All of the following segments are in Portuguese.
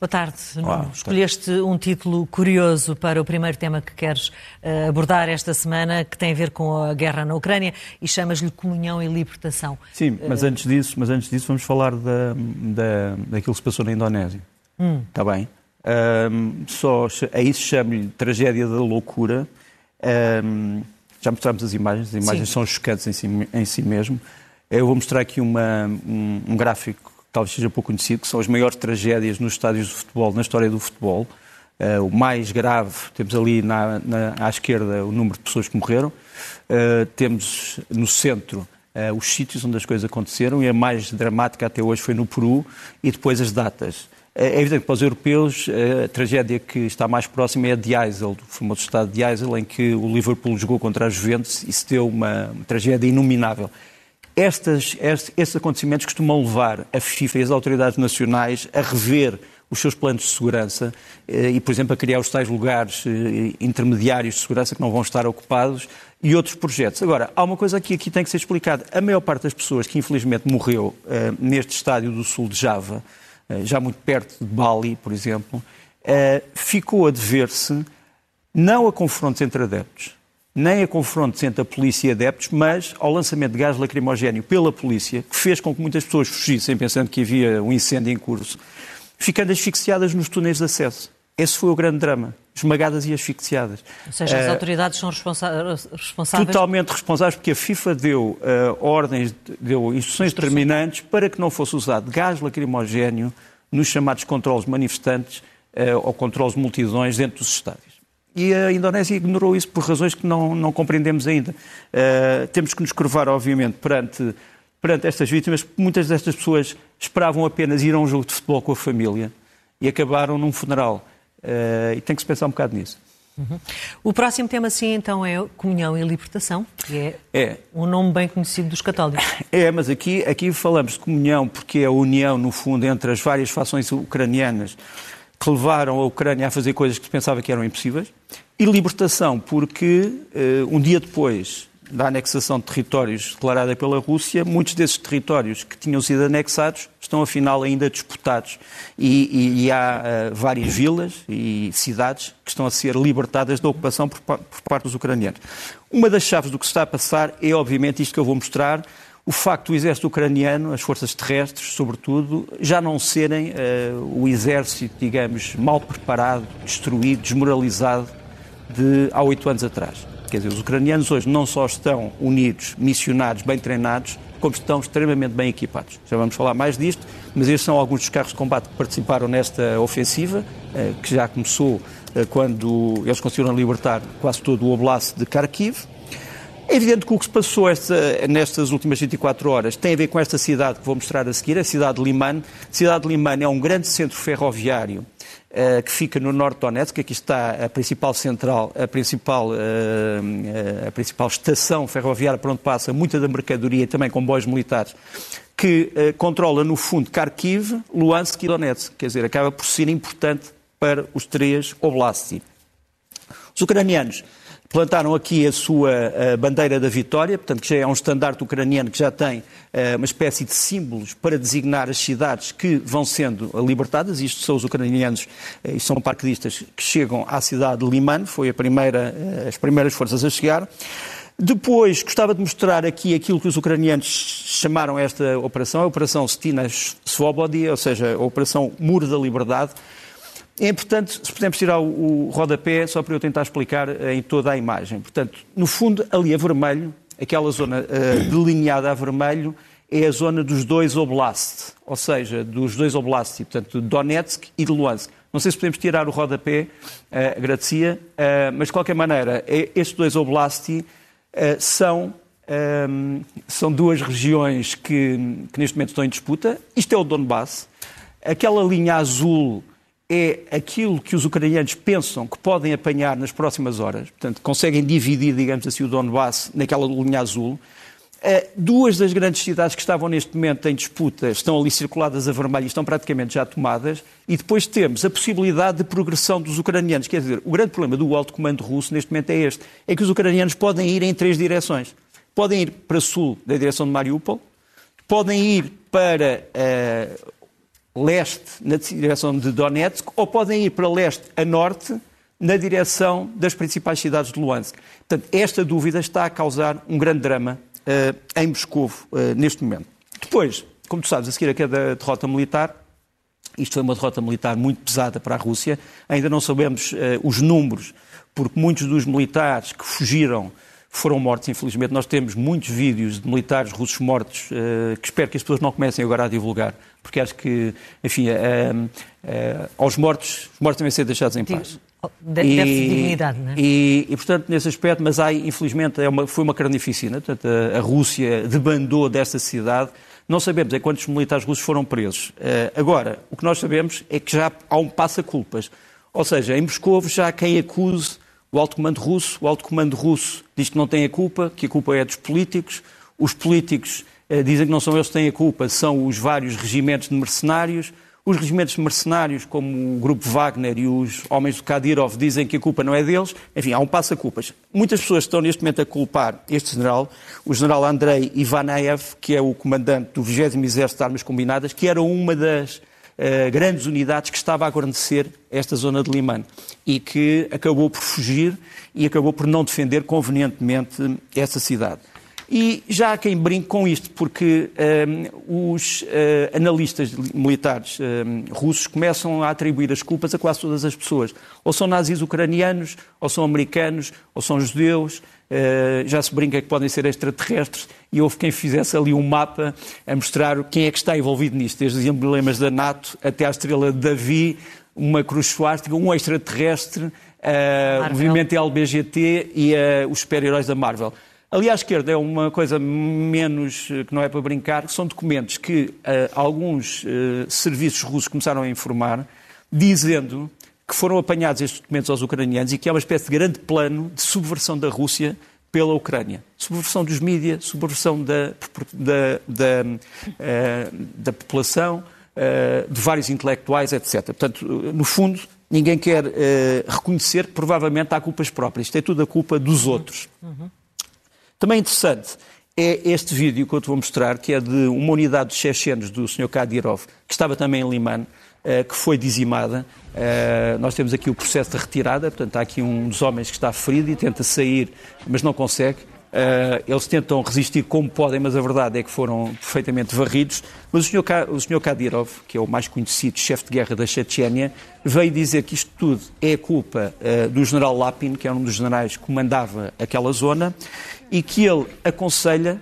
Boa tarde, Nuno. Escolheste um título curioso para o primeiro tema que queres uh, abordar esta semana, que tem a ver com a guerra na Ucrânia, e chamas-lhe Comunhão e Libertação. Sim, mas, uh... antes disso, mas antes disso vamos falar da, da, daquilo que se passou na Indonésia. Hum. Está bem? Um, só, a isso chamo-lhe tragédia da loucura. Um, já mostramos as imagens, as imagens Sim. são chocantes em si, em si mesmo. Eu vou mostrar aqui uma, um, um gráfico talvez seja pouco conhecido, que são as maiores tragédias nos estádios de futebol, na história do futebol. Uh, o mais grave, temos ali na, na, à esquerda o número de pessoas que morreram, uh, temos no centro uh, os sítios onde as coisas aconteceram e a mais dramática até hoje foi no Peru e depois as datas. É evidente que para os europeus a tragédia que está mais próxima é a de Eisel, do famoso estado de Eisel, em que o Liverpool jogou contra a Juventus e se deu uma, uma tragédia inominável. Estas, estes, estes acontecimentos costumam levar a FIFA e as autoridades nacionais a rever os seus planos de segurança eh, e, por exemplo, a criar os tais lugares eh, intermediários de segurança que não vão estar ocupados e outros projetos. Agora, há uma coisa que aqui tem que ser explicada. A maior parte das pessoas que infelizmente morreu uh, neste estádio do sul de Java, já muito perto de Bali, por exemplo, ficou a dever-se não a confrontos entre adeptos, nem a confrontos entre a polícia e adeptos, mas ao lançamento de gás lacrimogéneo pela polícia, que fez com que muitas pessoas fugissem pensando que havia um incêndio em curso, ficando asfixiadas nos túneis de acesso. Esse foi o grande drama. Esmagadas e asfixiadas. Ou seja, as uh, autoridades são responsa responsáveis? Totalmente responsáveis, porque a FIFA deu uh, ordens, deu instruções determinantes para que não fosse usado gás lacrimogéneo nos chamados controles manifestantes uh, ou controles multidões dentro dos estádios. E a Indonésia ignorou isso por razões que não, não compreendemos ainda. Uh, temos que nos curvar, obviamente, perante, perante estas vítimas, porque muitas destas pessoas esperavam apenas ir a um jogo de futebol com a família e acabaram num funeral. Uh, e tem que se pensar um bocado nisso. Uhum. O próximo tema, sim, então, é comunhão e libertação, que é, é, um nome bem conhecido dos católicos. É, mas aqui, aqui falamos de comunhão porque é a união, no fundo, entre as várias fações ucranianas que levaram a Ucrânia a fazer coisas que se pensava que eram impossíveis, e libertação, porque uh, um dia depois da anexação de territórios declarada pela Rússia, muitos desses territórios que tinham sido anexados estão afinal ainda disputados e, e, e há uh, várias vilas e cidades que estão a ser libertadas da ocupação por, por parte dos ucranianos. Uma das chaves do que se está a passar é obviamente isto que eu vou mostrar, o facto do exército ucraniano, as forças terrestres, sobretudo, já não serem uh, o exército, digamos, mal preparado, destruído, desmoralizado de há oito anos atrás. Quer dizer, os ucranianos hoje não só estão unidos, missionados, bem treinados, como estão extremamente bem equipados. Já vamos falar mais disto, mas estes são alguns dos carros de combate que participaram nesta ofensiva, uh, que já começou uh, quando eles conseguiram libertar quase todo o oblast de Kharkiv é evidente que o que se passou esta, nestas últimas 24 horas tem a ver com esta cidade que vou mostrar a seguir, a cidade de Liman. A cidade de Liman é um grande centro ferroviário uh, que fica no norte de Donetsk. Aqui está a principal central, a principal, uh, a principal estação ferroviária por onde passa muita da mercadoria e também comboios militares, que controla, no fundo, Kharkiv, Luhansk e Donetsk. Quer dizer, acaba por ser importante para os três oblasts. Os ucranianos plantaram aqui a sua a bandeira da vitória, portanto, que já é um estandarte ucraniano que já tem uh, uma espécie de símbolos para designar as cidades que vão sendo libertadas. Isto são os ucranianos uh, e são parquedistas que chegam à cidade de Liman, foi primeira, as primeiras forças a chegar. Depois, gostava de mostrar aqui aquilo que os ucranianos chamaram esta operação, a Operação Stina Svobody, ou seja, a Operação Muro da Liberdade, é importante, se pudermos tirar o, o rodapé, só para eu tentar explicar eh, em toda a imagem. Portanto, no fundo, ali a vermelho, aquela zona uh, delineada a vermelho, é a zona dos dois oblasts, ou seja, dos dois oblasts, portanto, de Donetsk e de Luhansk. Não sei se podemos tirar o rodapé, uh, agradecia, uh, mas de qualquer maneira, estes dois oblasts uh, são, um, são duas regiões que, que neste momento estão em disputa. Isto é o Donbass. Aquela linha azul é aquilo que os ucranianos pensam que podem apanhar nas próximas horas, portanto, conseguem dividir, digamos assim, o Donbass naquela linha azul. Eh, duas das grandes cidades que estavam neste momento em disputa estão ali circuladas a vermelho e estão praticamente já tomadas. E depois temos a possibilidade de progressão dos ucranianos. Quer dizer, o grande problema do alto comando russo neste momento é este: é que os ucranianos podem ir em três direções. Podem ir para sul, da direção de Mariupol, podem ir para uh, leste na direção de Donetsk ou podem ir para leste a norte na direção das principais cidades de Luhansk. Portanto, esta dúvida está a causar um grande drama uh, em Moscou uh, neste momento. Depois, como tu sabes, a seguir a cada derrota militar, isto foi uma derrota militar muito pesada para a Rússia, ainda não sabemos uh, os números, porque muitos dos militares que fugiram foram mortos, infelizmente. Nós temos muitos vídeos de militares russos mortos que espero que as pessoas não comecem agora a divulgar, porque acho que, enfim, aos mortos, os mortos devem ser deixados em paz. Deve-se dignidade, não é? E, e, portanto, nesse aspecto, mas há, infelizmente, é uma, foi uma carnificina. Portanto, a, a, Rússia debandou desta cidade. Não sabemos é quantos militares russos foram presos. Agora, o que nós sabemos é que já há um passa-culpas. Ou seja, em Moscou já há quem acuse o alto comando russo. O alto comando russo diz que não tem a culpa, que a culpa é dos políticos. Os políticos uh, dizem que não são eles que têm a culpa, são os vários regimentos de mercenários. Os regimentos mercenários, como o Grupo Wagner e os homens do Kadyrov, dizem que a culpa não é deles. Enfim, há um passa-culpas. Muitas pessoas estão neste momento a culpar este general, o general Andrei Ivanaev, que é o comandante do 20 Exército de Armas Combinadas, que era uma das uh, grandes unidades que estava a guarnecer esta zona de Liman e que acabou por fugir e acabou por não defender convenientemente essa cidade. E já há quem brinque com isto, porque um, os uh, analistas militares um, russos começam a atribuir as culpas a quase todas as pessoas. Ou são nazis ucranianos, ou são americanos, ou são judeus, uh, já se brinca que podem ser extraterrestres, e houve quem fizesse ali um mapa a mostrar quem é que está envolvido nisto, desde os emblemas da NATO até à estrela de Davi, uma cruz suástica, um extraterrestre, uh, o movimento LBGT e uh, os super-heróis da Marvel. Ali à esquerda é uma coisa menos eh, que não é para brincar, são documentos que uh, alguns uh, serviços russos começaram a informar, dizendo que foram apanhados estes documentos aos ucranianos e que é uma espécie de grande plano de subversão da Rússia pela Ucrânia. Subversão dos mídias, subversão da, da, da, uh, da população, de vários intelectuais, etc. Portanto, no fundo, ninguém quer reconhecer que provavelmente há culpas próprias. Isto é tudo a culpa dos outros. Também interessante é este vídeo que eu te vou mostrar, que é de uma unidade de chechenos do Sr. Kadyrov, que estava também em Liman, eh, que foi dizimada. Eh, nós temos aqui o processo de retirada, portanto, há aqui um dos homens que está ferido e tenta sair, mas não consegue. Uh, eles tentam resistir como podem, mas a verdade é que foram perfeitamente varridos. Mas o senhor Kadyrov, que é o mais conhecido chefe de guerra da Chechênia, veio dizer que isto tudo é culpa do general Lapin, que era um dos generais que comandava aquela zona, e que ele aconselha,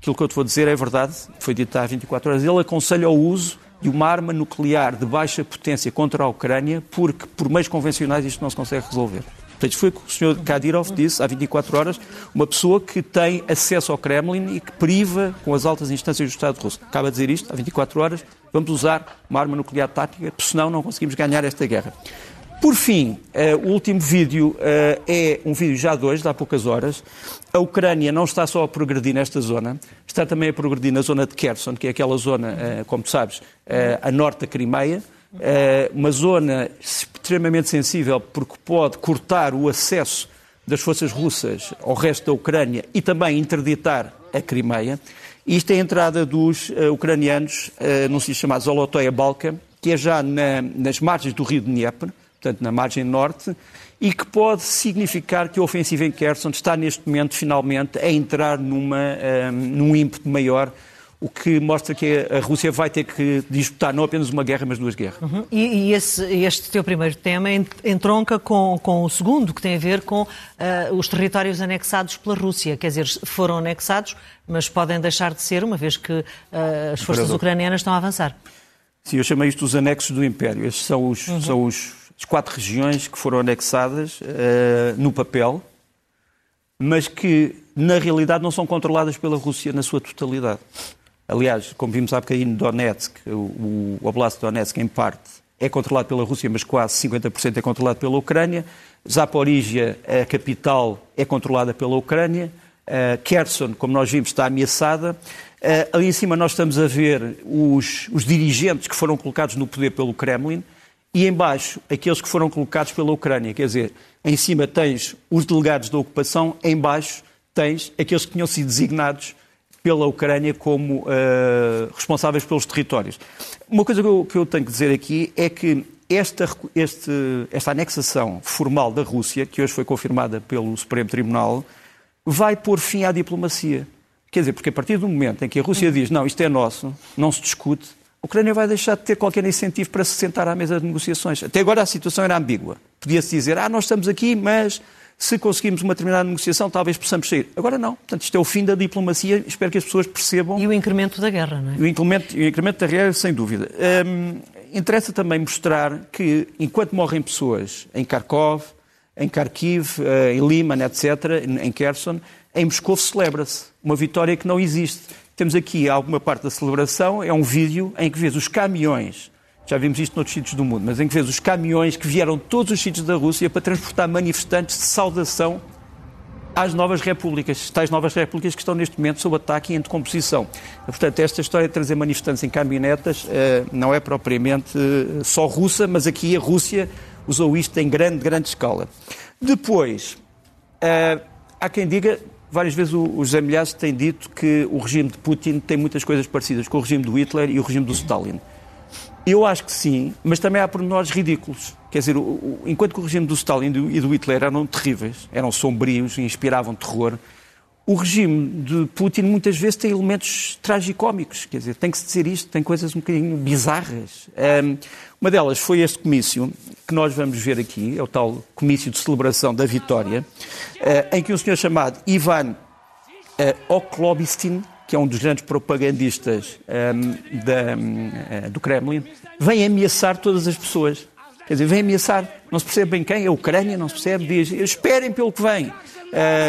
aquilo que eu te vou dizer é verdade, foi dito há 24 horas, ele aconselha o uso de uma arma nuclear de baixa potência contra a Ucrânia, porque por meios convencionais isto não se consegue resolver. Portanto, foi o que o Sr. Kadyrov disse há 24 horas, uma pessoa que tem acesso ao Kremlin e que priva com as altas instâncias do Estado russo. Acaba de dizer isto há 24 horas, vamos usar uma arma nuclear tática, senão não conseguimos ganhar esta guerra. Por fim, uh, o último vídeo uh, é um vídeo já de hoje, de há poucas horas. A Ucrânia não está só a progredir nesta zona, está também a progredir na zona de Kherson, que é aquela zona, uh, como tu sabes, a norte da Crimeia, uma zona extremamente sensível porque pode cortar o acesso das forças russas ao resto da Ucrânia e também interditar a Crimeia. Isto é a entrada dos ucranianos num sítio chamado Zolotoia Balka, que é já na, nas margens do rio de Dnieper, portanto na margem norte, e que pode significar que a ofensiva em Kherson está neste momento finalmente a entrar numa, um, num ímpeto maior o que mostra que a Rússia vai ter que disputar não apenas uma guerra, mas duas guerras. Uhum. E, e esse, este teu primeiro tema entronca com, com o segundo, que tem a ver com uh, os territórios anexados pela Rússia. Quer dizer, foram anexados, mas podem deixar de ser, uma vez que uh, as forças ucranianas estão a avançar. Sim, eu chamei isto os anexos do Império. Estes são os, uhum. são os as quatro regiões que foram anexadas uh, no papel, mas que na realidade não são controladas pela Rússia na sua totalidade. Aliás, como vimos há bocadinho, Donetsk, o, o Oblast de Donetsk, em parte, é controlado pela Rússia, mas quase 50% é controlado pela Ucrânia. Zaporizhia, a capital, é controlada pela Ucrânia. Uh, Kherson, como nós vimos, está ameaçada. Uh, ali em cima nós estamos a ver os, os dirigentes que foram colocados no poder pelo Kremlin e embaixo aqueles que foram colocados pela Ucrânia. Quer dizer, em cima tens os delegados da ocupação, embaixo tens aqueles que tinham sido designados pela Ucrânia como uh, responsáveis pelos territórios. Uma coisa que eu, que eu, tenho que dizer aqui é que esta, este, esta anexação formal da Rússia, que hoje foi confirmada pelo Supremo Tribunal, vai pôr fim à diplomacia. Quer dizer, porque a partir do momento em que a Rússia diz não, isto é nosso, não se discute, a Ucrânia vai deixar de ter qualquer incentivo para se sentar à mesa de negociações. Até agora a situação era ambígua. Podia-se dizer, ah, nós estamos aqui, mas se conseguirmos uma determinada negociação, talvez possamos sair. Agora não. Portanto, isto é o fim da diplomacia. Espero que as pessoas percebam. E o incremento da guerra, não é? O incremento, o incremento da guerra, sem dúvida. Hum, interessa também mostrar que, enquanto morrem pessoas em Kharkov, em Kharkiv, eh, em Lima, etc., em Kherson, em Moscou celebra-se uma vitória que não existe. Temos aqui alguma parte da celebração, é um vídeo em que vês os caminhões, já vimos isto noutros sítios do mundo, mas em que vês os caminhões que vieram de todos os sítios da Rússia para transportar manifestantes de saudação às novas repúblicas, tais novas repúblicas que estão neste momento sob ataque e em decomposição. Portanto, esta história de trazer manifestantes em caminhonetas eh, não é propriamente eh, só russa, mas aqui a Rússia usou isto em grande, grande escala. Depois, eh, há quem diga, várias vezes o José Milhares tem dito que o regime de Putin tem muitas coisas parecidas com o regime do Hitler e o regime do Stalin. Eu acho que sim, mas também há pormenores ridículos. Quer dizer, o, o, enquanto que o regime do Stalin e do Hitler eram terríveis, eram sombrios e inspiravam terror, o regime de Putin muitas vezes tem elementos tragicómicos. Quer dizer, tem que se dizer isto, tem coisas um bocadinho bizarras. Um, uma delas foi este comício que nós vamos ver aqui, é o tal comício de celebração da vitória, uh, em que um senhor chamado Ivan uh, Oklobistin, que é um dos grandes propagandistas um, da, um, do Kremlin, vem ameaçar todas as pessoas. Quer dizer, vem ameaçar, não se percebe bem quem, a Ucrânia, não se percebe, diz, esperem pelo que vem, uh,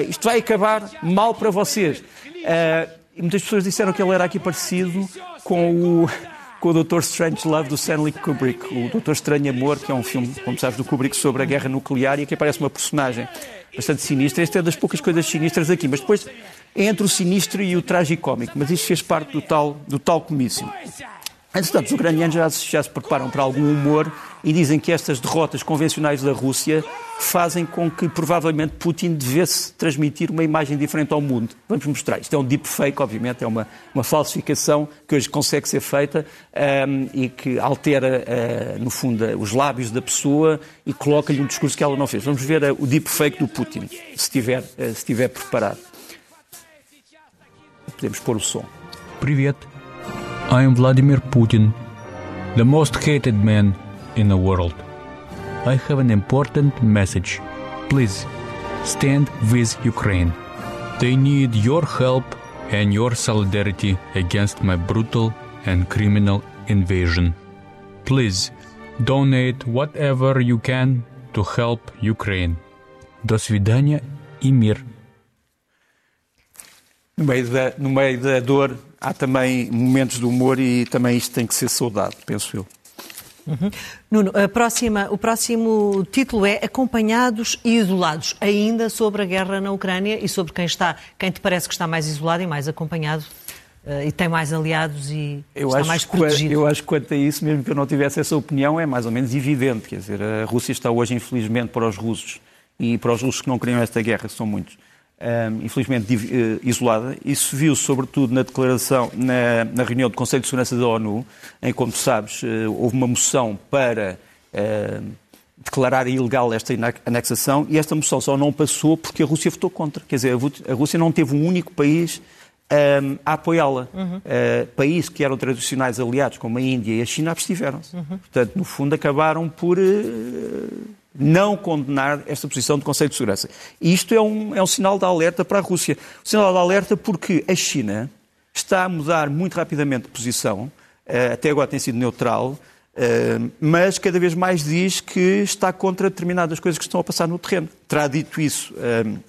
isto vai acabar mal para vocês. Uh, e muitas pessoas disseram que ele era aqui parecido com o, com o Strange Love do Stanley Kubrick, o Doutor Estranho Amor, que é um filme, como sabes, do Kubrick sobre a guerra nuclear e aqui aparece uma personagem bastante sinistra. Esta é das poucas coisas sinistras aqui, mas depois entre o sinistro e o tragicómico, mas isto fez parte do tal, do tal comício. Entretanto, os ucranianos já, já se preparam para algum humor e dizem que estas derrotas convencionais da Rússia fazem com que provavelmente Putin devesse transmitir uma imagem diferente ao mundo. Vamos mostrar. Isto é um deepfake, obviamente, é uma, uma falsificação que hoje consegue ser feita um, e que altera, uh, no fundo, os lábios da pessoa e coloca-lhe um discurso que ela não fez. Vamos ver uh, o deepfake do Putin, se estiver, uh, se estiver preparado. Podemos pôr o som. Привет. I am Vladimir Putin, the most hated man in the world. I have an important message. Please stand with Ukraine. They need your help and your solidarity against my brutal and criminal invasion. Please donate whatever you can to help Ukraine. До свидания и мир. No meio, da, no meio da dor há também momentos de humor e também isto tem que ser saudado, penso eu. Uhum. Nuno, próxima, o próximo título é Acompanhados e Isolados, ainda sobre a guerra na Ucrânia e sobre quem está, quem te parece que está mais isolado e mais acompanhado uh, e tem mais aliados e eu está mais protegido. eu acho que quanto a isso, mesmo que eu não tivesse essa opinião, é mais ou menos evidente. Quer dizer, a Rússia está hoje, infelizmente, para os russos e para os russos que não queriam esta guerra, são muitos, infelizmente eh, isolada. Isso viu sobretudo na declaração, na, na, reunião do Conselho de Segurança da ONU, em que, como tu sabes, eh, houve uma moção para declarar ilegal esta anexação e esta moção só não passou porque a Rússia votou contra. Quer dizer, a Rússia não teve um único país um, a apoiá-la. Uhum. Uh, países que eram tradicionais aliados, como a Índia e a China, abstiveram-se. Uhum. Portanto, no fundo, acabaram por uh, não condenar esta posição do Conselho de Segurança. E isto é um, é um sinal de alerta para a Rússia. Um sinal de alerta porque a China está a mudar muito rapidamente de posição, uh, até agora tem sido neutral, uh, mas cada vez mais diz que está contra determinadas coisas que estão a passar no terreno. Terá dito isso uh,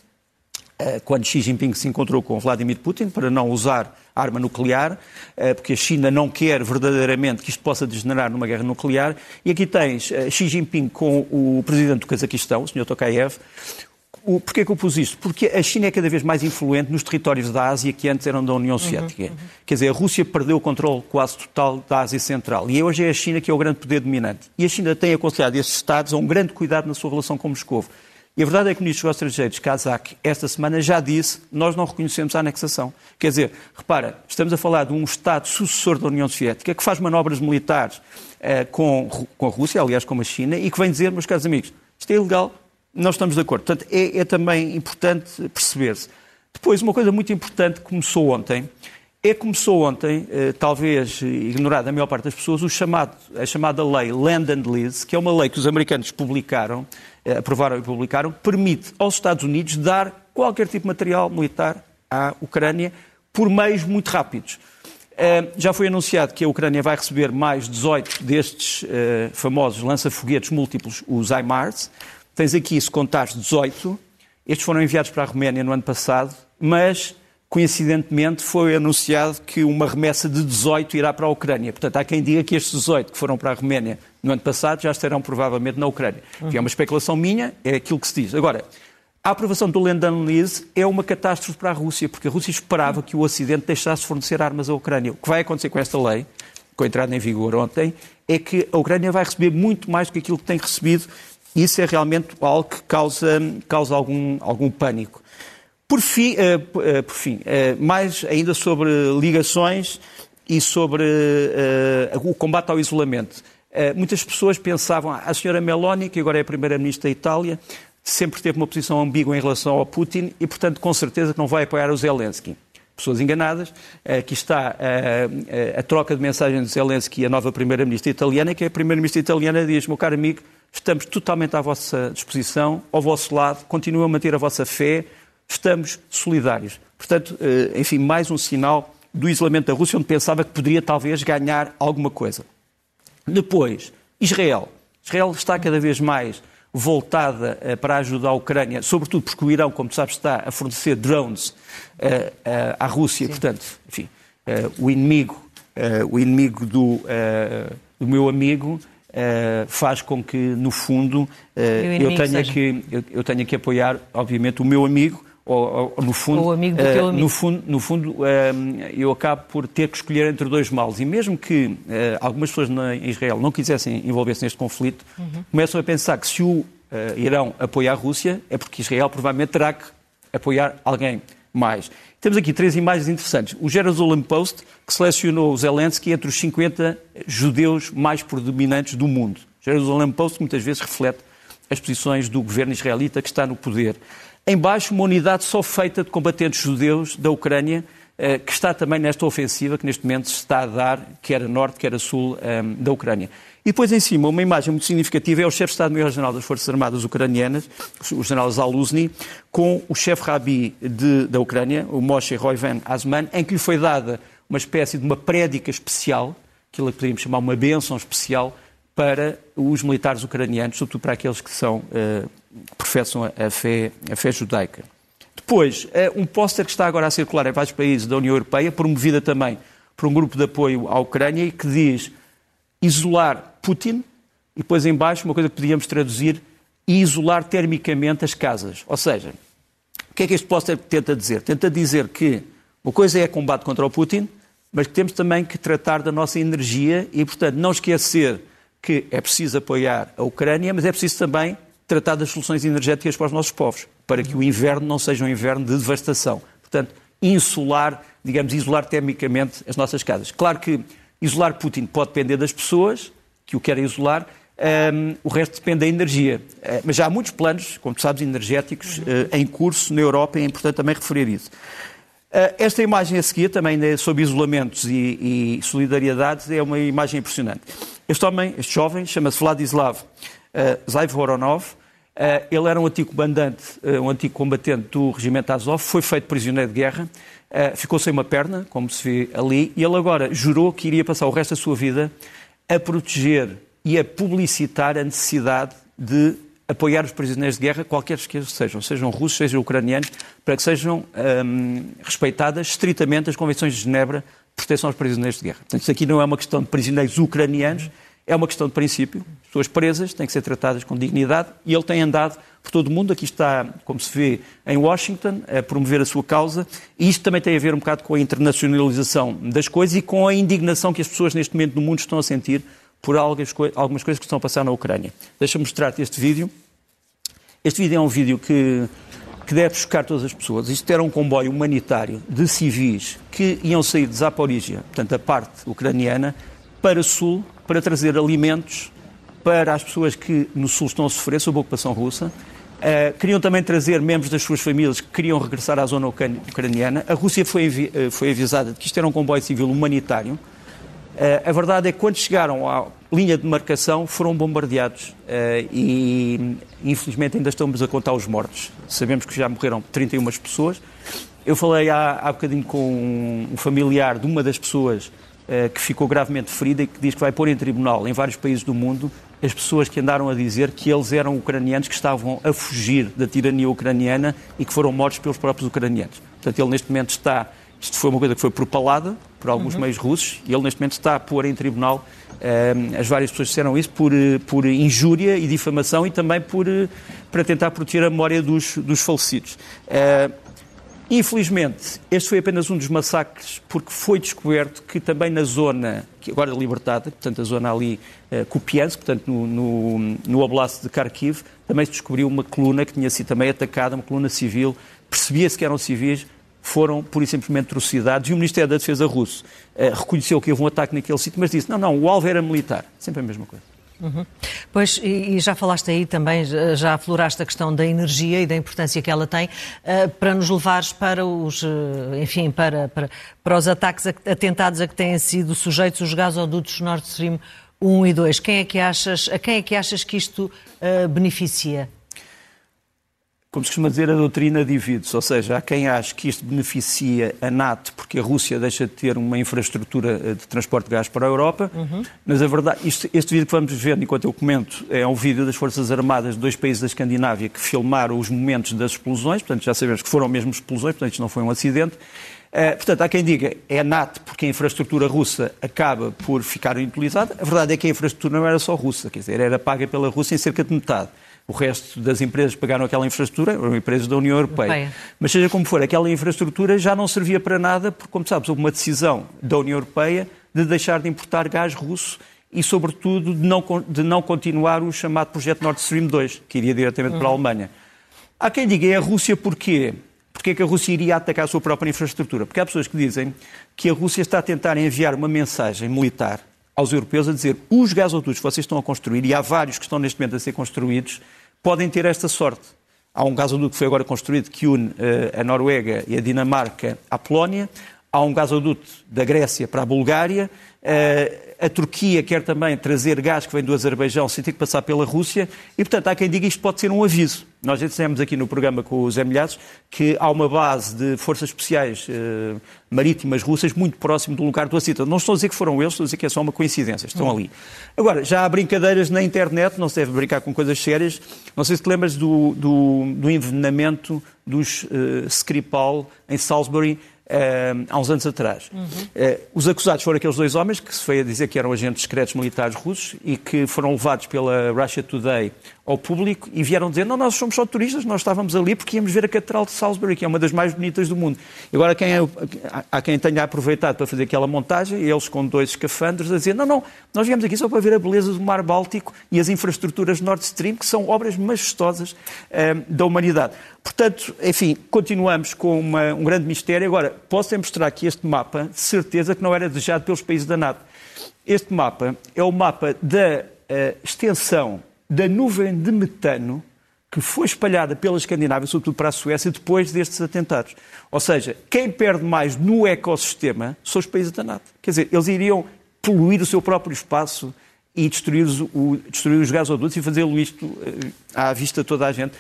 quando Xi Jinping se encontrou com Vladimir Putin para não usar arma nuclear, eh, porque a China não quer verdadeiramente que isto possa degenerar numa guerra nuclear. E aqui tens eh, Xi Jinping com o presidente do Cazaquistão, o Sr. Tokayev. Porquê que eu pus isto? Porque a China é cada vez mais influente nos territórios da Ásia que antes eram da União uhum, Soviética. Uhum, uhum. Quer dizer, a Rússia perdeu o controle quase total da Ásia Central. E hoje é a China que é o grande poder dominante. E a China tem aconselhado esses Estados a um grande cuidado na sua relação com Moscou E a verdade é que o Ministro dos Estrangeiros, Kazak, esta semana já disse nós não reconhecemos a anexação. Quer dizer, repara, estamos a falar de um Estado sucessor da União Soviética que faz manobras militares eh, com, com a Rússia, aliás, com a China, e que vem dizer, meus caros amigos, isto é ilegal, não estamos de acordo. Portanto, é, é também importante perceber-se. Depois, uma coisa muito importante que começou ontem, é que começou ontem, eh, talvez ignorada a maior parte das pessoas, o chamado, a chamada lei Land and Lease, que é uma lei que os americanos publicaram, eh, aprovaram e publicaram, permite aos Estados Unidos dar qualquer tipo de material militar à Ucrânia por meios muito rápidos. Eh, já foi anunciado que a Ucrânia vai receber mais 18 destes famosos lança-foguetes múltiplos, os HIMARS. Tens aqui, se contares, 18. Estes foram enviados para a Roménia no ano passado, mas coincidentemente foi anunciado que uma remessa de 18 irá para a Ucrânia. Portanto, há quem diga que estes 18 que foram para a Roménia no ano passado já estarão provavelmente na Ucrânia. Uhum. Que é uma especulação minha, é aquilo que se diz. Agora, a aprovação do Lendan Lease é uma catástrofe para a Rússia, porque a Rússia esperava que o Ocidente deixasse fornecer armas à Ucrânia. O que vai acontecer com esta lei, com a entrada em vigor ontem, é que a Ucrânia vai receber muito mais do que aquilo que tem recebido. Isso é realmente algo que causa, causa algum, algum pânico. Por fim, uh, por fim uh, mais ainda sobre ligações e sobre uh, o combate ao isolamento. muitas pessoas pensavam, ah, a senhora Meloni, que agora é a primeira-ministra da Itália, sempre teve uma posição ambígua em relação ao Putin e, portanto, com certeza que não vai apoiar o Zelensky. Pessoas enganadas. Aqui está a, a troca de mensagens de Zelensky e a nova primeira-ministra italiana, que é a primeira-ministra italiana diz, meu caro amigo, estamos totalmente à vossa disposição, ao vosso lado, continuem a manter a vossa fé, estamos solidários. Portanto, eh, enfim, mais um sinal do isolamento da Rússia, onde pensava que poderia talvez ganhar alguma coisa. Depois, Israel. Israel está cada vez mais voltada eh, para ajudar a Ucrânia, sobretudo porque o Irão, como tu sabes, está a fornecer drones eh, à Rússia. Sim. Portanto, enfim, o inimigo, o inimigo do, do meu amigo faz com que, no fundo, eu tenha, que, eu, eu tenha que apoiar, obviamente, o meu amigo ou, ou, no fundo, ou amigo do uh, teu amigo. No fundo, no fundo uh, eu acabo por ter que escolher entre dois males. E mesmo que uh, algumas pessoas na, em Israel não quisessem envolver-se neste conflito, uhum. começam a pensar que se o Irão apoia a Rússia, é porque Israel provavelmente terá que apoiar alguém mais. Temos aqui três imagens interessantes. O Jerusalem Post, que selecionou Zelensky entre os 50 judeus mais predominantes do mundo. O Jerusalem Post muitas vezes reflete as posições do governo israelita que está no poder. Embaixo, uma unidade só feita de combatentes judeus da Ucrânia, eh, que está também nesta ofensiva que neste momento se está a dar, quer a norte, quer a sul ehm, da Ucrânia. E depois, em cima, uma imagem muito significativa é o chefe de Estado-Maior-General das Forças Armadas Ucranianas, o general Zaluzny, com o chefe rabi de, da Ucrânia, o Moshe Roivan Azman, em que lhe foi dada uma espécie de uma prédica especial, aquilo que poderíamos chamar uma bênção especial, para os militares ucranianos, sobretudo para aqueles que são uh, professam a fé, a fé judaica. Depois, é um póster que está agora a circular em vários países da União Europeia, promovida também por um grupo de apoio à Ucrânia, e que diz isolar Putin, e depois em baixo uma coisa que podíamos traduzir, isolar termicamente as casas. Ou seja, o que é que este póster tenta dizer? Tenta dizer que uma coisa é combate contra o Putin, mas que temos também que tratar da nossa energia e, portanto, não esquecer que é preciso apoiar a Ucrânia, mas é preciso também tratar das soluções energéticas para os nossos povos, para que o inverno não seja um inverno de devastação. Portanto, insular, digamos, isolar termicamente as nossas casas. Claro que isolar Putin pode depender das pessoas que o querem isolar, um, o resto depende da energia. Uh, mas já há muitos planos, como tu sabes, energéticos uh, em curso na Europa e é importante também referir isso. Uh, esta imagem a seguir, também né, sobre isolamentos e, e solidariedade, é uma imagem impressionante. Este homem, este jovem, chama-se Vladislav uh, Zaiv Voronov. Uh, ele era um antigo comandante, uh, um antigo combatente do regimento Azov, foi feito prisioneiro de guerra, uh, ficou sem uma perna, como se vê ali, e ele agora jurou que iria passar o resto da sua vida a proteger e a publicitar a necessidade de apoiar os prisioneiros de guerra, qualquer que sejam, sejam russos, sejam ucranianos, para que sejam um, respeitadas estritamente as convenções de Genebra proteção aos prisioneiros de guerra. Portanto, isso aqui não é uma questão de prisioneiros ucranianos, é uma questão de princípio. As pessoas presas têm que ser tratadas com dignidade e ele tem andado por todo o mundo. Aqui está, como se vê, em Washington, a promover a sua causa. E isto também tem a ver um bocado com a internacionalização das coisas e com a indignação que as pessoas neste momento no mundo estão a sentir por algumas coisas que estão a passar na Ucrânia. Deixa-me mostrar-te este vídeo. Este vídeo é um vídeo que, que deve chocar todas as pessoas. Isto era um comboio humanitário de civis que iam sair de Zaporizhia, portanto, a parte ucraniana, para o sul, para trazer alimentos para as pessoas que no sul estão a sofrer sob a ocupação russa. Uh, queriam também trazer membros das suas famílias que queriam regressar à zona ucraniana. A Rússia foi, uh, foi avisada de que isto era um comboio civil humanitário. Uh, a verdade é que quando chegaram à linha de marcação foram bombardeados e infelizmente ainda estamos a contar os mortos. Sabemos que já morreram 31 pessoas. Eu falei há, há bocadinho com um familiar de uma das pessoas que ficou gravemente ferida e que diz que vai pôr em tribunal em vários países do mundo as pessoas que andaram a dizer que eles eram ucranianos que estavam a fugir da tirania ucraniana e que foram mortos pelos próprios ucranianos. Portanto, ele neste momento está. Isto foi uma coisa que foi propalada por alguns uhum. meios russos e ele neste momento está a pôr em tribunal. Uh, as várias pessoas disseram isso por, eh, por injúria e difamação e também por, uh, para tentar proteger a memória dos, dos falecidos. Uh, Infelizmente, este foi apenas um dos massacres, porque foi descoberto que também na zona, que agora é libertada, portanto, a zona ali, uh, Kupiansk, portanto, no, no, no Oblast de Kharkiv, também se descobriu uma coluna que tinha sido também atacada, uma coluna civil, percebia-se que eram civis, foram pura e simplesmente atrocidades, e o Ministério da Defesa russo uh, reconheceu que houve um ataque naquele sítio, mas disse, não, não, o alvo era militar, sempre a mesma coisa. Uhum. Pois, e, já falaste aí também, já afloraste a questão da energia e da importância que ela tem uh, para nos levares para os, uh, enfim, para, para, para os ataques atentados a que têm sido sujeitos os gasodutos Nord Stream 1 e 2. Quem é que achas, a quem é que achas que isto beneficia? Como se costuma dizer, a doutrina divide-se, ou seja, há quem ache que isto beneficia a NATO porque a Rússia deixa de ter uma infraestrutura eh, de transporte de gás para a Europa, uhum. mas a verdade, isto, este vídeo que vamos ver enquanto eu comento é um vídeo das Forças Armadas de dois países da Escandinávia que filmaram os momentos das explosões, portanto já sabemos que foram mesmo explosões, portanto isto não foi um acidente. Uh, portanto, há quem diga é NATO porque a infraestrutura russa acaba por ficar inutilizada. A verdade é que a infraestrutura não era só russa, quer dizer, era paga pela Rússia em cerca de metade. O resto das empresas que pagaram aquela infraestrutura eram empresas da União Europeia. Europeia. Mas seja como for, aquela infraestrutura já não servia para nada, porque, como sabes, houve uma decisão da União Europeia de deixar de importar gás russo e, sobretudo, de não, de não continuar o chamado projeto Nord Stream 2, que iria diretamente uhum. para a uhum. Alemanha. Há quem diga, é a Rússia porquê? Porque é que a Rússia iria atacar a sua própria infraestrutura? Porque há pessoas que dizem que a Rússia está a tentar enviar uma mensagem militar aos europeus a dizer os gasodutos que vocês estão a construir, e há vários que estão neste momento a ser construídos, podem ter esta sorte. Há um gasoduto que foi agora construído que une uh, a Noruega e a Dinamarca à Polónia. Há um gasoduto da Grécia para a Bulgária. Uh, a Turquia quer também trazer gás que vem do Azerbaijão sem ter que passar pela Rússia e, portanto, há quem diga isto pode ser um aviso. Nós já dissemos aqui no programa com os Emilhados que há uma base de forças especiais eh, marítimas russas muito próximo do lugar do acidente. Não estou a dizer que foram eles, estou a dizer que é só uma coincidência, estão ali. Agora, já há brincadeiras na internet, não se deve brincar com coisas sérias. Não sei se te lembras do, do, do envenenamento dos uh, Skripal em Salisbury, Uh, há uns anos atrás. Uhum. Uh, os acusados foram aqueles dois homens que se foi a dizer que eram agentes secretos militares russos e que foram levados pela Russia Today ao público e vieram dizer não, nós somos só turistas, nós estávamos ali porque íamos ver a Catedral de Salisbury, que é uma das mais bonitas do mundo. E agora quem é, há quem tenha aproveitado para fazer aquela montagem, eles com dois escafandros a dizer não, não, nós viemos aqui só para ver a beleza do Mar Báltico e as infraestruturas Nord Stream, que são obras majestosas uh, da humanidade. Portanto, enfim, continuamos com uma, um grande mistério. Agora, posso mostrar aqui este mapa, de certeza que não era desejado pelos países da NATO. Este mapa é o mapa da uh, extensão da nuvem de metano que foi espalhada pela Escandinávia, sobretudo para a Suécia, depois destes atentados. Ou seja, quem perde mais no ecossistema são os países da NATO. Quer dizer, eles iriam poluir o seu próprio espaço e destruir os, o, destruir os gasodutos e fazê-lo isto uh, à vista de toda a gente.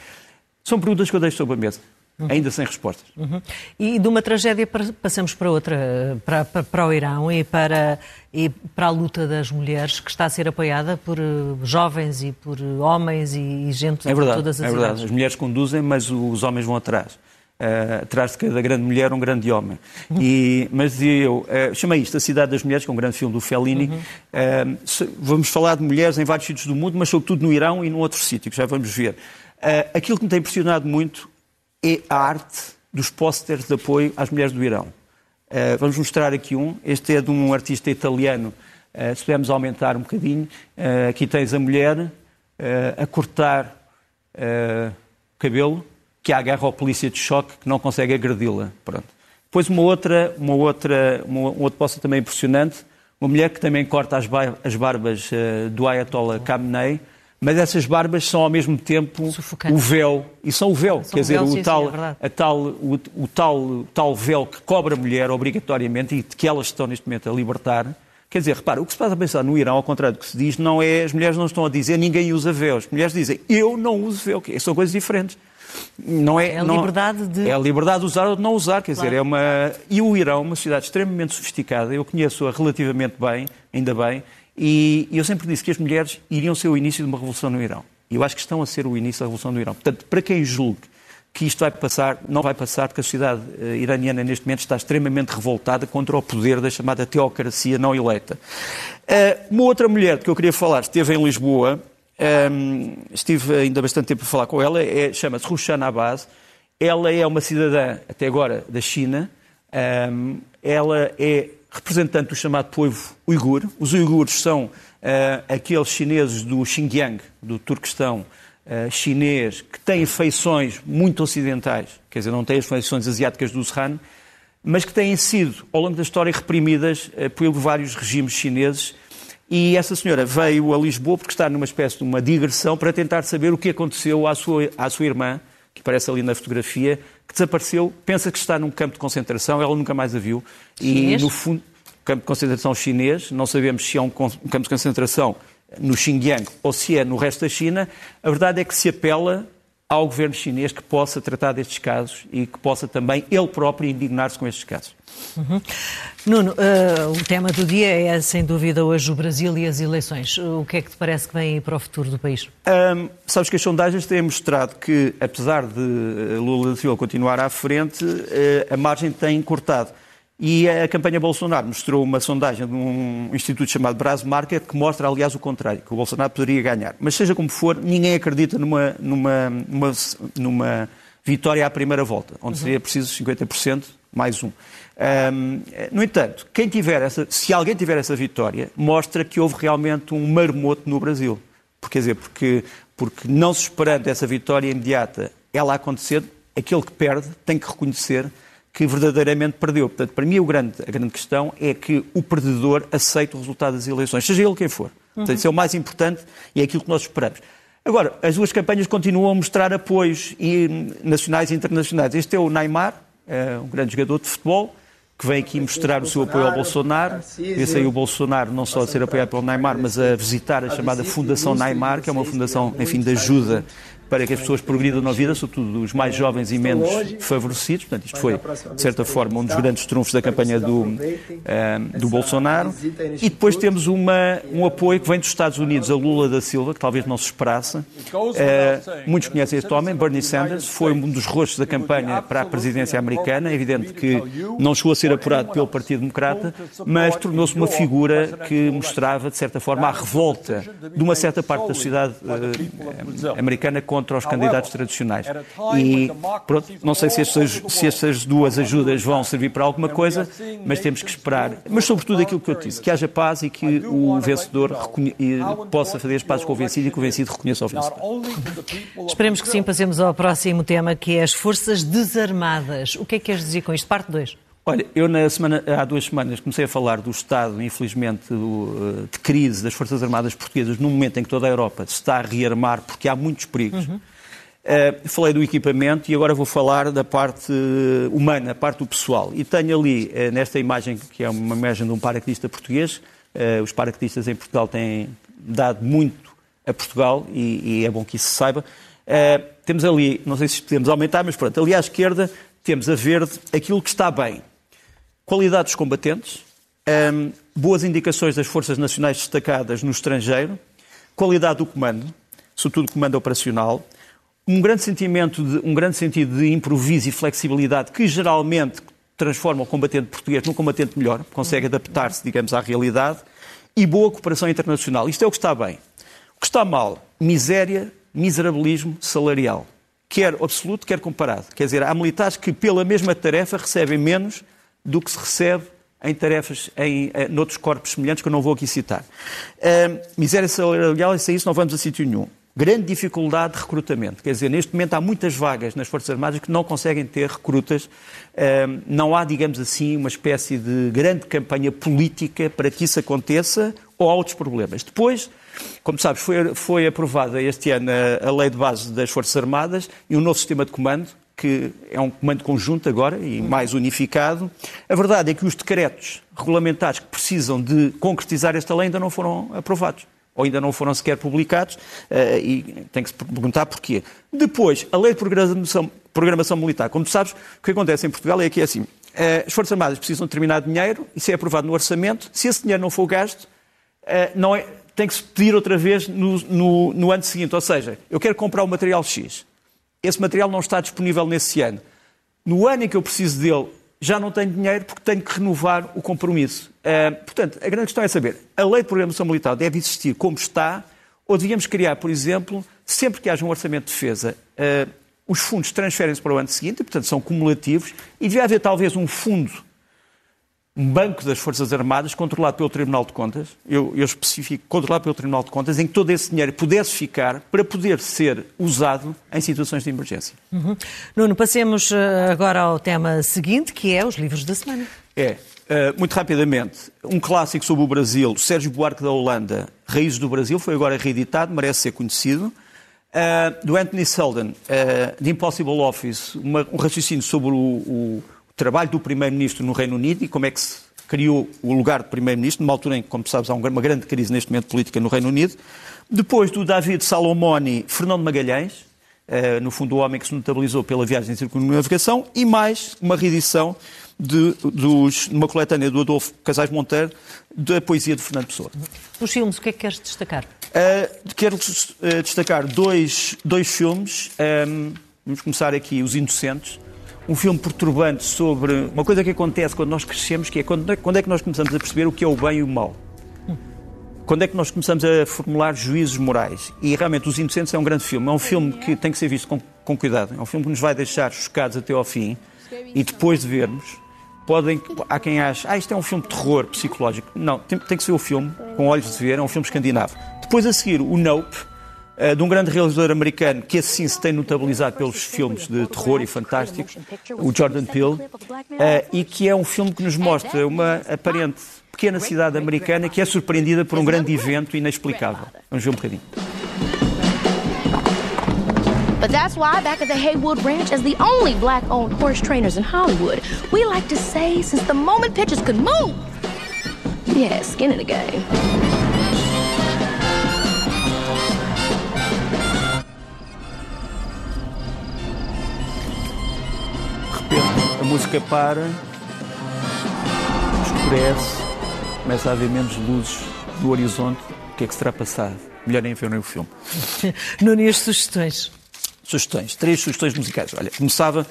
São perguntas que eu deixo sobre a mesa. Uhum. ainda sem respostas. Uhum. E de uma tragédia passamos para outra, para, para, para, o Irão e para, e para a luta das mulheres, que está a ser apoiada por eh, jovens e por homens e, e gente é verdade, de todas as É idades. verdade, as mulheres conduzem, mas os homens vão atrás. Uh, atrás de cada grande mulher, um grande homem. Uhum. E, mas eu, uh, chamei isto A Cidade das Mulheres, que é um grande filme do Fellini. Uhum. Uh, se, vamos falar de mulheres em vários sítios do mundo, mas sobretudo no Irão e num outro sítio, que já vamos ver. aquilo que me tem impressionado muito é a arte dos pósteres de apoio às mulheres do Irão. Uh, vamos mostrar aqui um. Este é de um artista italiano. Uh, se pudermos aumentar um bocadinho. Uh, aqui tens a mulher a cortar cabelo, que guerra ou polícia de choque que não consegue agredi-la. Pronto. Depois uma outra, uma outra, uma, um outro posto também impressionante, uma mulher que também corta as, bar as barbas do Ayatollah Khamenei, mas essas barbas são ao mesmo tempo Sufocante. o véu, e são o véu, são quer dizer, véu, o, sim, tal, sim, é a tal, o, o, tal, tal véu que cobra a mulher obrigatoriamente e que elas estão neste momento a libertar. Quer dizer, repara, o que se passa a pensar no Irão, ao contrário do que se diz, não é, as mulheres não estão a dizer ninguém usa véu. As mulheres dizem, eu não uso véu. São coisas diferentes. Não é, é a não, liberdade de... É a liberdade de usar ou de não usar, quer claro. dizer, é uma... E o Irão, uma sociedade extremamente sofisticada, eu conheço-a relativamente bem, ainda bem, e eu sempre disse que as mulheres iriam ser o início de uma revolução no Irão. E eu acho que estão a ser o início da revolução no Irão. Portanto, para quem julgue que isto vai passar, não vai passar, porque a sociedade uh, iraniana neste momento está extremamente revoltada contra o poder da chamada teocracia não eleita. Uh, uma outra mulher que eu queria falar esteve em Lisboa, um, estive ainda bastante tempo a falar com ela, é, chama-se Rushan Abbas. Ela é uma cidadã, até agora, da China. Um, ela é representante do chamado povo uigur. Os uigures são uh, aqueles chineses do Xinjiang, do Turquestão uh, chinês, que têm feições muito ocidentais, quer dizer, não têm as feições asiáticas do Zhan, mas que têm sido, ao longo da história, reprimidas uh, por vários regimes chineses e essa senhora veio a Lisboa porque está numa espécie de uma digressão para tentar saber o que aconteceu à sua, à sua irmã, que aparece ali na fotografia, que desapareceu, pensa que está num campo de concentração, ela nunca mais a viu. Chinês? E no fundo, campo de concentração chinês, não sabemos se é um campo de concentração no Xinjiang ou se é no resto da China. A verdade é que se apela ao governo chinês que possa tratar destes casos e que possa também ele próprio indignar-se com estes casos. Uhum. Nuno, uh, o tema do dia é sem dúvida hoje o Brasil e as eleições. O que é que te parece que vem aí para o futuro do país? Um, sabes que as sondagens têm mostrado que, apesar de eh, Lula da Silva continuar à frente, uh, a margem tem cortado. E a campanha Bolsonaro mostrou uma sondagem de um instituto chamado Market que mostra, aliás, o contrário, que o Bolsonaro poderia ganhar. Mas seja como for, ninguém acredita numa, numa, numa, numa vitória à primeira volta, onde uhum. seria preciso 50% mais um. um. No entanto, quem tiver essa, se alguém tiver essa vitória, mostra que houve realmente um marmoto no Brasil. Porque, quer dizer, porque, porque não se esperando essa vitória imediata, ela acontecer, aquele que perde tem que reconhecer que verdadeiramente perdeu. Portanto, para mim, grande, a grande questão é que o perdedor aceita o resultado das eleições, seja ele quem for. Portanto, isso é o mais importante e é aquilo que nós esperamos. Agora, as duas campanhas continuam a mostrar apoios nacionais e internacionais. Este é o Neymar, é um grande jogador de futebol, que vem aqui mostrar o seu apoio ao Bolsonaro. Esse aí o Bolsonaro não só a ser apoiado pelo Neymar, mas a visitar a chamada Fundação Neymar, que é uma fundação, enfim, de ajuda para que as pessoas progridam na vida, sobretudo os mais jovens e menos favorecidos. Portanto, isto foi, de certa forma, um dos grandes trunfos da campanha do, uh, do Bolsonaro. E depois temos uma, um apoio que vem dos Estados Unidos a Lula da Silva, que talvez não se esperasse. Uh, muitos conhecem este homem, Bernie Sanders, foi um dos rostos da campanha para a presidência americana. É evidente que não chegou a ser apurado pelo Partido Democrata, mas tornou-se uma figura que mostrava, de certa forma, a revolta de uma certa parte da sociedade uh, americana com contra os candidatos tradicionais. E pronto, não sei se estas, se estas duas ajudas vão servir para alguma coisa, mas temos que esperar. Mas, sobretudo, aquilo que eu disse, que haja paz e que o vencedor possa fazer as pazes com o vencido e que o vencido reconheça o vencedor. Esperemos que sim. Passemos ao próximo tema, que é as forças desarmadas. O que é que queres dizer com isto? Parte 2. Olha, eu na semana, há duas semanas comecei a falar do estado, infelizmente, eh, de crise das Forças Armadas Portuguesas num momento em que toda a Europa se está a rearmar porque há muitos perigos. Uhum. Uh, falei do equipamento e agora vou falar da parte humana, a parte do pessoal. E tenho ali, uh, nesta imagem, que é uma imagem de um paraquedista português, uh, os paraquedistas em Portugal têm dado muito a Portugal e, e é bom que isso se saiba. temos ali, não sei se podemos aumentar, mas pronto, ali à esquerda temos a verde aquilo que está bem qualidade dos combatentes, um, boas indicações das forças nacionais destacadas no estrangeiro, qualidade do comando, sobretudo comando operacional, um grande sentimento de, um grande sentido de improviso e flexibilidade que geralmente transforma o combatente português num combatente melhor, consegue adaptar-se, digamos, à realidade, e boa cooperação internacional. Isto é o que está bem. O que está mal, miséria, miserabilismo salarial. Quer absoluto, quer comparado. Quer dizer, há militares que, pela mesma tarefa, recebem menos do que se recebe em tarefas em, em eh, noutros corpos semelhantes que eu não vou aqui citar. Uh, miséria salarial, isso, isso não vamos a sítio nenhum. grande dificuldade de recrutamento. Quer dizer, neste momento há muitas vagas nas Forças Armadas que não conseguem ter recrutas. Não há, digamos assim, uma espécie de grande campanha política para que isso aconteça ou há outros problemas. Depois, como sabes, foi, foi aprovada este ano a, a lei de base das Forças Armadas e um novo sistema de comando, que é um comando conjunto agora e mais unificado. A verdade é que os decretos regulamentares que precisam de concretizar esta lei ainda não foram aprovados ou ainda não foram sequer publicados, uh, e tem que se perguntar porquê. Depois, a lei de programação, programação, militar. Como tu sabes, o que acontece em Portugal é que é assim, uh, as Forças Armadas precisam de determinado dinheiro, isso é aprovado no orçamento, se esse dinheiro não for gasto, uh, não é, tem que se pedir outra vez no, no, no ano seguinte. Ou seja, eu quero comprar o material X, esse material não está disponível nesse ano. No ano em que eu preciso dele, já não tenho dinheiro porque tenho que renovar o compromisso. Uh, portanto, a grande questão é saber, a lei de programação militar deve existir como está ou devíamos criar, por exemplo, sempre que haja um orçamento de defesa, uh, os fundos transferem-se para o ano seguinte, portanto, são cumulativos, e devia haver talvez um fundo um banco das Forças Armadas controlado pelo Tribunal de Contas, eu, eu especifico, controlado pelo Tribunal de Contas, em que todo esse dinheiro pudesse ficar para poder ser usado em situações de emergência. Uhum. Nuno, passemos eh, agora ao tema seguinte, que é os livros da semana. É, uh, muito rapidamente, um clássico sobre o Brasil, Sérgio Buarque da Holanda, Raízes do Brasil, foi agora reeditado, merece ser conhecido. Uh, do Anthony Selden, uh, The Impossible Office, uma, um raciocínio sobre o, o trabalho do Primeiro-Ministro no Reino Unido e como é que se criou o lugar de Primeiro-Ministro, numa altura em que, como sabes, há uma grande crise neste momento política no Reino Unido. Depois do David Salomoni, Fernando Magalhães, eh, no fundo o homem que se notabilizou pela viagem em circunnavigação, e mais uma reedição de, dos, uma coletânea do Adolfo Casais Monteiro, da poesia de Fernando Pessoa. Os filmes, o que é que queres destacar? Uh, quero uh, destacar dois, dois filmes. Um, vamos começar aqui, Os Inocentes, um filme perturbante sobre uma coisa que acontece quando nós crescemos, que é quando, é quando é que nós começamos a perceber o que é o bem e o mal. Quando é que nós começamos a formular juízos morais? E realmente Os Inocentes é um grande filme. É um filme que tem que ser visto com, com cuidado. É um filme que nos vai deixar chocados até ao fim. E depois de vermos, podem, há quem ache, ah, isto é um filme de terror psicológico. Não, tem, tem que ser o filme com olhos de ver, é um filme escandinavo. Depois a seguir, o Nope, de um grande realizador americano que assim se tem notabilizado pelos filmes de terror e fantásticos, o Jordan Peele, eh, e que é um filme que nos mostra uma aparente pequena cidade americana que é surpreendida por um grande evento inexplicável. Vamos ver um bocadinho. But that's why back at the Haywood Ranch, as the only black-owned horse trainers in Hollywood, we like to say since the moment pitches could move, yeah, skin in the game. Música para, escurece, começa a haver menos luzes do horizonte. O que é que se terá passado? Melhor nem ver o filme. Nuno, as sugestões? Sugestões. Três sugestões musicais. Olha, começava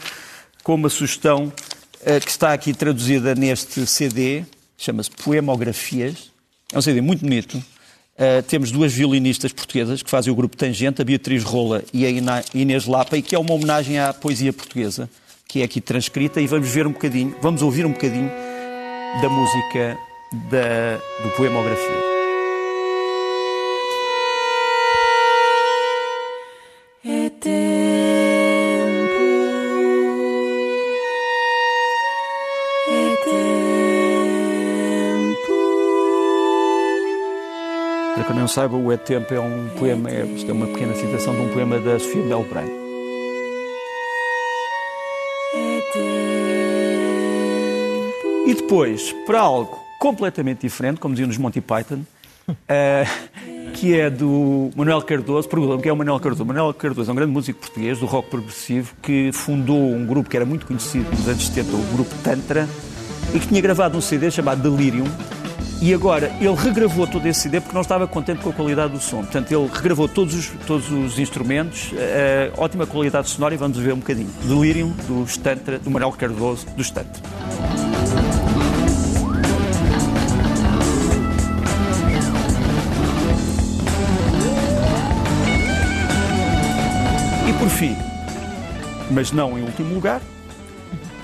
com uma sugestão uh, que está aqui traduzida neste CD, chama-se Poemografias. É um CD muito bonito. Uh, temos duas violinistas portuguesas que fazem o grupo Tangente, a Beatriz Rola e a Inês Lapa, e que é uma homenagem à poesia portuguesa que é aqui transcrita, e vamos ver um bocadinho, vamos ouvir um bocadinho da música da, do Poemografia. É tempo, é tempo. Para quem não saiba, o É Tempo é um poema, é, isto é uma pequena citação de um poema da Sofia Belbrain. Depois, para algo completamente diferente, como diziam nos Monty Python, uh, que é do Manuel Cardoso. Perguntam-me que é o Manuel Cardoso. Manuel Cardoso é um grande músico português do rock progressivo que fundou um grupo que era muito conhecido nos anos 70, o grupo Tantra, e que tinha gravado um CD chamado Delirium. E agora ele regravou todo esse CD porque não estava contente com a qualidade do som. Portanto, ele regravou todos os, todos os instrumentos, uh, ótima qualidade sonora, e vamos ver um bocadinho. Delirium, do Tantra, do Manuel Cardoso, do Tantra. Por fim, mas não em último lugar,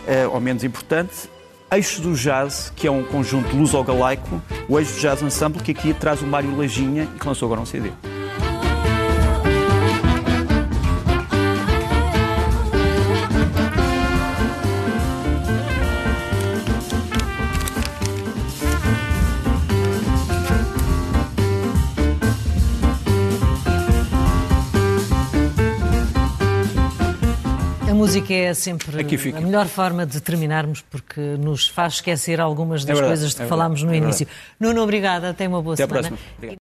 é, ou menos importante, Eixo do Jazz, que é um conjunto luso-galaico, o Eixo do Jazz Ensemble, que aqui traz o Mário Lajinha e que lançou agora um CD. Música é sempre a melhor forma de terminarmos porque nos faz esquecer algumas das verdade, coisas de que é falámos no é início. Nuno, obrigada. Até uma boa Até semana.